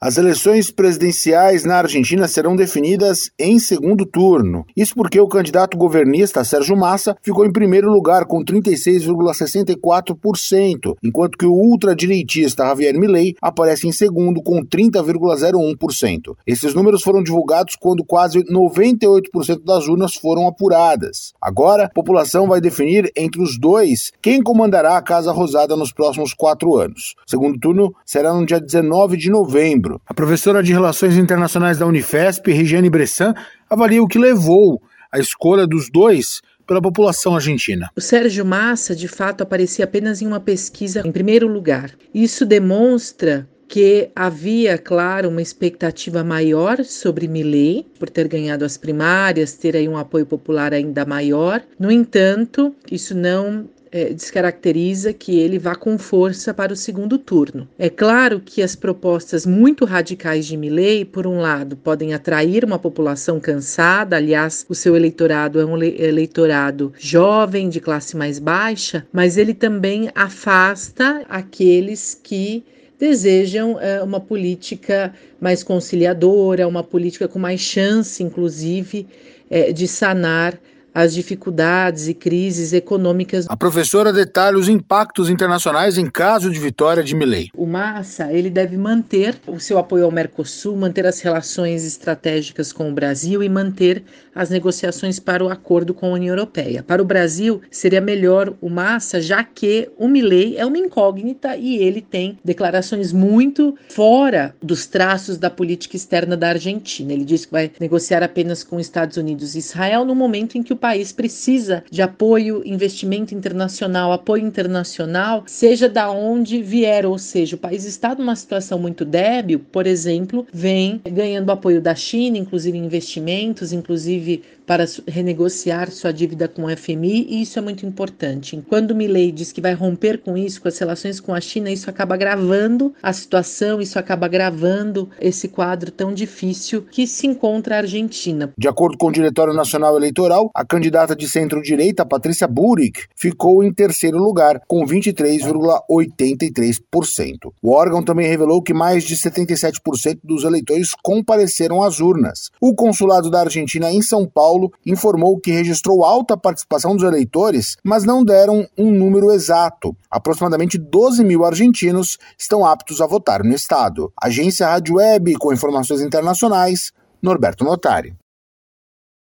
As eleições presidenciais na Argentina serão definidas em segundo turno. Isso porque o candidato governista Sérgio Massa ficou em primeiro lugar com 36,64%, enquanto que o ultradireitista Javier Milei aparece em segundo com 30,01%. Esses números foram divulgados quando quase 98% das urnas foram apuradas. Agora, a população vai definir entre os dois quem comandará a Casa Rosada nos próximos quatro anos. O segundo turno será no dia 19 de novembro. A professora de Relações Internacionais da Unifesp, Regiane Bressan, avalia o que levou à escolha dos dois pela população argentina. O Sérgio Massa, de fato, aparecia apenas em uma pesquisa em primeiro lugar. Isso demonstra que havia, claro, uma expectativa maior sobre Milley, por ter ganhado as primárias, ter aí um apoio popular ainda maior. No entanto, isso não é, descaracteriza que ele vá com força para o segundo turno. É claro que as propostas muito radicais de Milley, por um lado, podem atrair uma população cansada, aliás, o seu eleitorado é um eleitorado jovem, de classe mais baixa, mas ele também afasta aqueles que desejam é, uma política mais conciliadora, uma política com mais chance, inclusive, é, de sanar as dificuldades e crises econômicas. A professora detalha os impactos internacionais em caso de vitória de Milley. O Massa, ele deve manter o seu apoio ao Mercosul, manter as relações estratégicas com o Brasil e manter as negociações para o acordo com a União Europeia. Para o Brasil, seria melhor o Massa, já que o Milley é uma incógnita e ele tem declarações muito fora dos traços da política externa da Argentina. Ele disse que vai negociar apenas com Estados Unidos e Israel no momento em que o país precisa de apoio, investimento internacional, apoio internacional, seja da onde vier, ou seja, o país está numa situação muito débil, por exemplo, vem ganhando apoio da China, inclusive investimentos, inclusive para renegociar sua dívida com o FMI, e isso é muito importante. Quando Milley diz que vai romper com isso, com as relações com a China, isso acaba agravando a situação, isso acaba agravando esse quadro tão difícil que se encontra a Argentina. De acordo com o Diretório Nacional Eleitoral, a candidata de centro-direita, Patrícia Burick, ficou em terceiro lugar, com 23,83%. O órgão também revelou que mais de 77% dos eleitores compareceram às urnas. O consulado da Argentina em São Paulo informou que registrou alta participação dos eleitores, mas não deram um número exato. Aproximadamente 12 mil argentinos estão aptos a votar no estado. Agência Rádio Web, com informações internacionais, Norberto Notari.